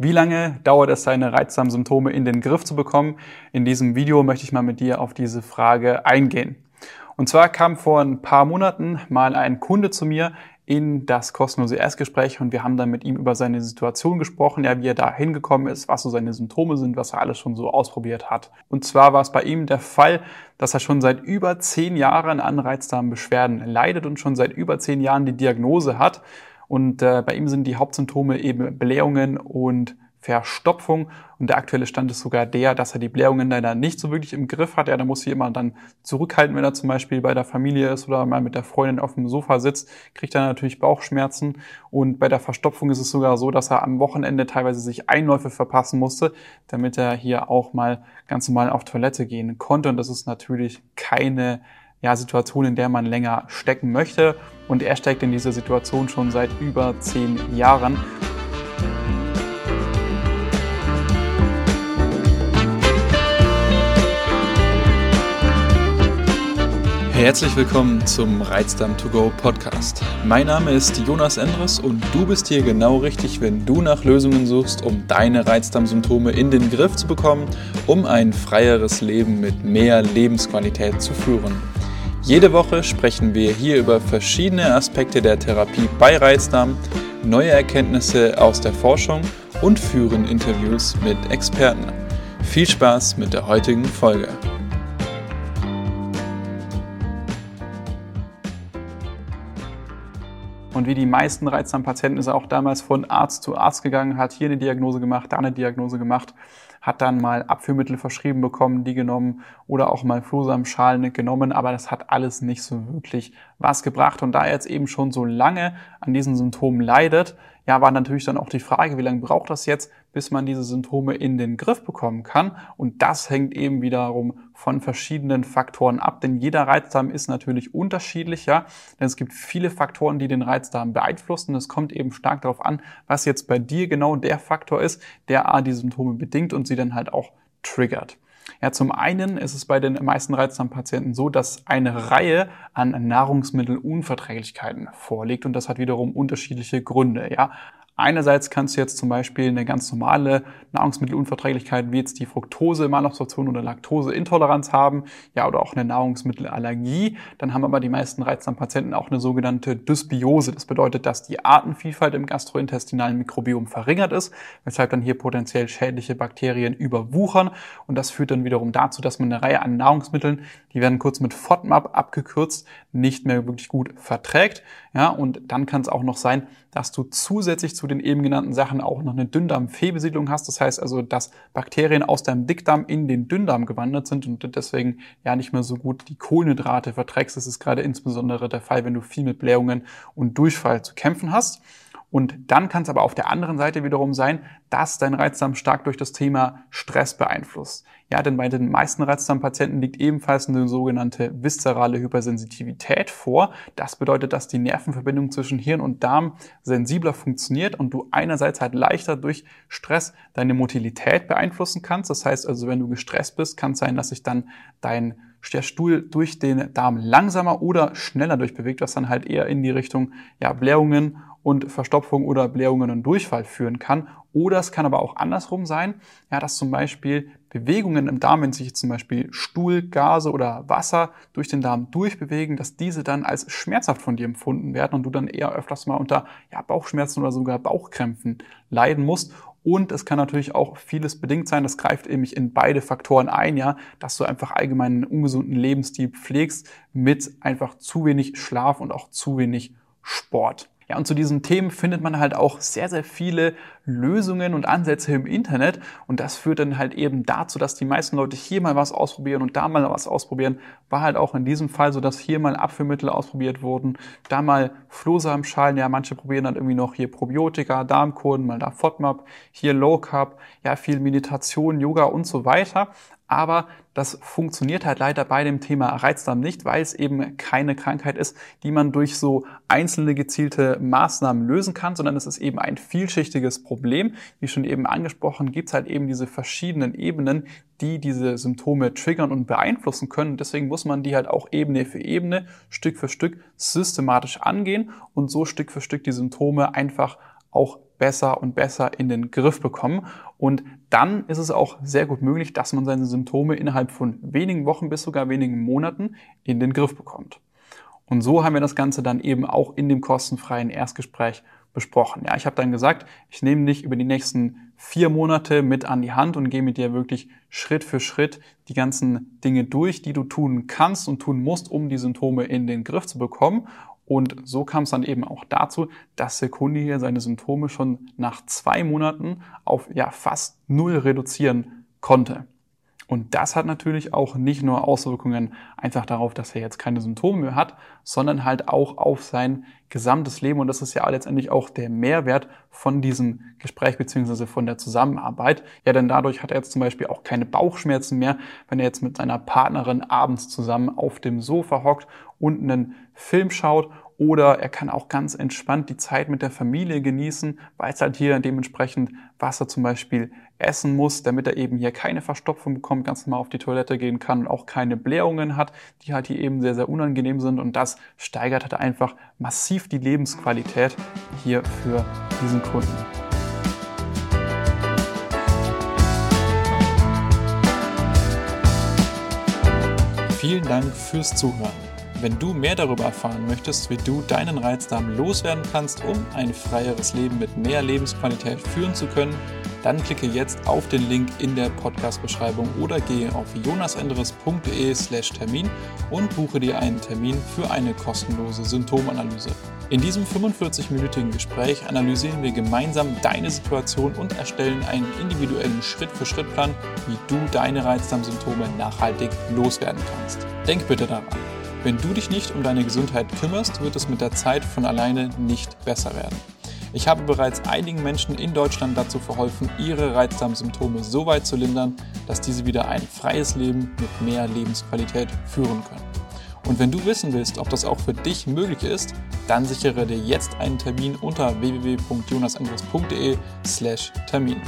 Wie lange dauert es, seine reizsamen Symptome in den Griff zu bekommen? In diesem Video möchte ich mal mit dir auf diese Frage eingehen. Und zwar kam vor ein paar Monaten mal ein Kunde zu mir in das kostenlose Erstgespräch und wir haben dann mit ihm über seine Situation gesprochen, ja, wie er da hingekommen ist, was so seine Symptome sind, was er alles schon so ausprobiert hat. Und zwar war es bei ihm der Fall, dass er schon seit über zehn Jahren an Reizdarmbeschwerden leidet und schon seit über zehn Jahren die Diagnose hat. Und äh, bei ihm sind die Hauptsymptome eben Blähungen und Verstopfung. Und der aktuelle Stand ist sogar der, dass er die Blähungen leider nicht so wirklich im Griff hat. Ja, da muss sich immer dann zurückhalten, wenn er zum Beispiel bei der Familie ist oder mal mit der Freundin auf dem Sofa sitzt, kriegt er natürlich Bauchschmerzen. Und bei der Verstopfung ist es sogar so, dass er am Wochenende teilweise sich Einläufe verpassen musste, damit er hier auch mal ganz normal auf Toilette gehen konnte. Und das ist natürlich keine ja, Situation, in der man länger stecken möchte. Und er steckt in dieser Situation schon seit über zehn Jahren. Herzlich willkommen zum Reizdarm to go Podcast. Mein Name ist Jonas Endres und du bist hier genau richtig, wenn du nach Lösungen suchst, um deine Reizdarmsymptome in den Griff zu bekommen, um ein freieres Leben mit mehr Lebensqualität zu führen. Jede Woche sprechen wir hier über verschiedene Aspekte der Therapie bei Reizdarm, neue Erkenntnisse aus der Forschung und führen Interviews mit Experten. Viel Spaß mit der heutigen Folge. Und wie die meisten Reizdarmpatienten ist er auch damals von Arzt zu Arzt gegangen, hat hier eine Diagnose gemacht, da eine Diagnose gemacht hat dann mal Abführmittel verschrieben bekommen, die genommen oder auch mal Flohsamenschalen genommen, aber das hat alles nicht so wirklich was gebracht. Und da er jetzt eben schon so lange an diesen Symptomen leidet, ja, war natürlich dann auch die Frage, wie lange braucht das jetzt, bis man diese Symptome in den Griff bekommen kann? Und das hängt eben wiederum von verschiedenen Faktoren ab, denn jeder Reizdarm ist natürlich unterschiedlich, denn es gibt viele Faktoren, die den Reizdarm beeinflussen. Es kommt eben stark darauf an, was jetzt bei dir genau der Faktor ist, der A, die Symptome bedingt und sie dann halt auch triggert. Ja, zum einen ist es bei den meisten Reizdarmpatienten so, dass eine Reihe an Nahrungsmittelunverträglichkeiten vorliegt und das hat wiederum unterschiedliche Gründe. Ja, Einerseits kannst du jetzt zum Beispiel eine ganz normale Nahrungsmittelunverträglichkeit wie jetzt die Fructose, Malabsorption oder Laktoseintoleranz haben, ja, oder auch eine Nahrungsmittelallergie. Dann haben aber die meisten Reizdarmpatienten auch eine sogenannte Dysbiose. Das bedeutet, dass die Artenvielfalt im gastrointestinalen Mikrobiom verringert ist, weshalb dann hier potenziell schädliche Bakterien überwuchern. Und das führt dann wiederum dazu, dass man eine Reihe an Nahrungsmitteln, die werden kurz mit FODMAP abgekürzt, nicht mehr wirklich gut verträgt. Ja, und dann kann es auch noch sein, dass du zusätzlich zu den eben genannten Sachen auch noch eine Dünndarmfehlbesiedlung hast. Das heißt also, dass Bakterien aus deinem Dickdarm in den Dünndarm gewandert sind und deswegen ja nicht mehr so gut die Kohlenhydrate verträgst. Das ist gerade insbesondere der Fall, wenn du viel mit Blähungen und Durchfall zu kämpfen hast. Und dann kann es aber auf der anderen Seite wiederum sein, dass dein Reizdarm stark durch das Thema Stress beeinflusst. Ja, denn bei den meisten Reizdarmpatienten liegt ebenfalls eine sogenannte viszerale Hypersensitivität vor. Das bedeutet, dass die Nervenverbindung zwischen Hirn und Darm sensibler funktioniert und du einerseits halt leichter durch Stress deine Motilität beeinflussen kannst. Das heißt also, wenn du gestresst bist, kann es sein, dass sich dann dein der Stuhl durch den Darm langsamer oder schneller durchbewegt, was dann halt eher in die Richtung ja, Blähungen und Verstopfung oder Blähungen und Durchfall führen kann. Oder es kann aber auch andersrum sein, ja, dass zum Beispiel Bewegungen im Darm, wenn sich zum Beispiel Stuhl, Gase oder Wasser durch den Darm durchbewegen, dass diese dann als schmerzhaft von dir empfunden werden und du dann eher öfters mal unter ja, Bauchschmerzen oder sogar Bauchkrämpfen leiden musst. Und es kann natürlich auch vieles bedingt sein, das greift eben in beide Faktoren ein, ja, dass du einfach allgemein einen ungesunden Lebensstil pflegst mit einfach zu wenig Schlaf und auch zu wenig Sport. Ja, und zu diesen Themen findet man halt auch sehr, sehr viele Lösungen und Ansätze im Internet. Und das führt dann halt eben dazu, dass die meisten Leute hier mal was ausprobieren und da mal was ausprobieren. War halt auch in diesem Fall so, dass hier mal Abführmittel ausprobiert wurden, da mal Flohsamenschalen, ja, manche probieren dann irgendwie noch hier Probiotika, Darmkurden, mal da FODMAP, hier Low Carb, ja, viel Meditation, Yoga und so weiter. Aber das funktioniert halt leider bei dem Thema Reizdarm nicht, weil es eben keine Krankheit ist, die man durch so einzelne gezielte Maßnahmen lösen kann, sondern es ist eben ein vielschichtiges Problem. Wie schon eben angesprochen, gibt es halt eben diese verschiedenen Ebenen, die diese Symptome triggern und beeinflussen können. Deswegen muss man die halt auch Ebene für Ebene, Stück für Stück systematisch angehen und so Stück für Stück die Symptome einfach auch besser und besser in den Griff bekommen. Und dann ist es auch sehr gut möglich, dass man seine Symptome innerhalb von wenigen Wochen bis sogar wenigen Monaten in den Griff bekommt. Und so haben wir das Ganze dann eben auch in dem kostenfreien Erstgespräch besprochen. Ja, ich habe dann gesagt, ich nehme dich über die nächsten vier Monate mit an die Hand und gehe mit dir wirklich Schritt für Schritt die ganzen Dinge durch, die du tun kannst und tun musst, um die Symptome in den Griff zu bekommen. Und so kam es dann eben auch dazu, dass der Kunde hier seine Symptome schon nach zwei Monaten auf ja fast null reduzieren konnte. Und das hat natürlich auch nicht nur Auswirkungen einfach darauf, dass er jetzt keine Symptome mehr hat, sondern halt auch auf sein gesamtes Leben. Und das ist ja letztendlich auch der Mehrwert von diesem Gespräch beziehungsweise von der Zusammenarbeit. Ja, denn dadurch hat er jetzt zum Beispiel auch keine Bauchschmerzen mehr, wenn er jetzt mit seiner Partnerin abends zusammen auf dem Sofa hockt und einen Film schaut oder er kann auch ganz entspannt die Zeit mit der Familie genießen, weiß halt hier dementsprechend, was er zum Beispiel essen muss, damit er eben hier keine Verstopfung bekommt, ganz normal auf die Toilette gehen kann und auch keine Blähungen hat, die halt hier eben sehr, sehr unangenehm sind. Und das steigert halt einfach massiv die Lebensqualität hier für diesen Kunden. Vielen Dank fürs Zuhören. Wenn du mehr darüber erfahren möchtest, wie du deinen Reizdarm loswerden kannst, um ein freieres Leben mit mehr Lebensqualität führen zu können, dann klicke jetzt auf den Link in der Podcast-Beschreibung oder gehe auf jonasendres.de/slash Termin und buche dir einen Termin für eine kostenlose Symptomanalyse. In diesem 45-minütigen Gespräch analysieren wir gemeinsam deine Situation und erstellen einen individuellen Schritt-für-Schritt-Plan, wie du deine Reizdarmsymptome nachhaltig loswerden kannst. Denk bitte daran. Wenn du dich nicht um deine Gesundheit kümmerst, wird es mit der Zeit von alleine nicht besser werden. Ich habe bereits einigen Menschen in Deutschland dazu verholfen, ihre Reizdarmsymptome so weit zu lindern, dass diese wieder ein freies Leben mit mehr Lebensqualität führen können. Und wenn du wissen willst, ob das auch für dich möglich ist, dann sichere dir jetzt einen Termin unter www.jonasandres.de/termin.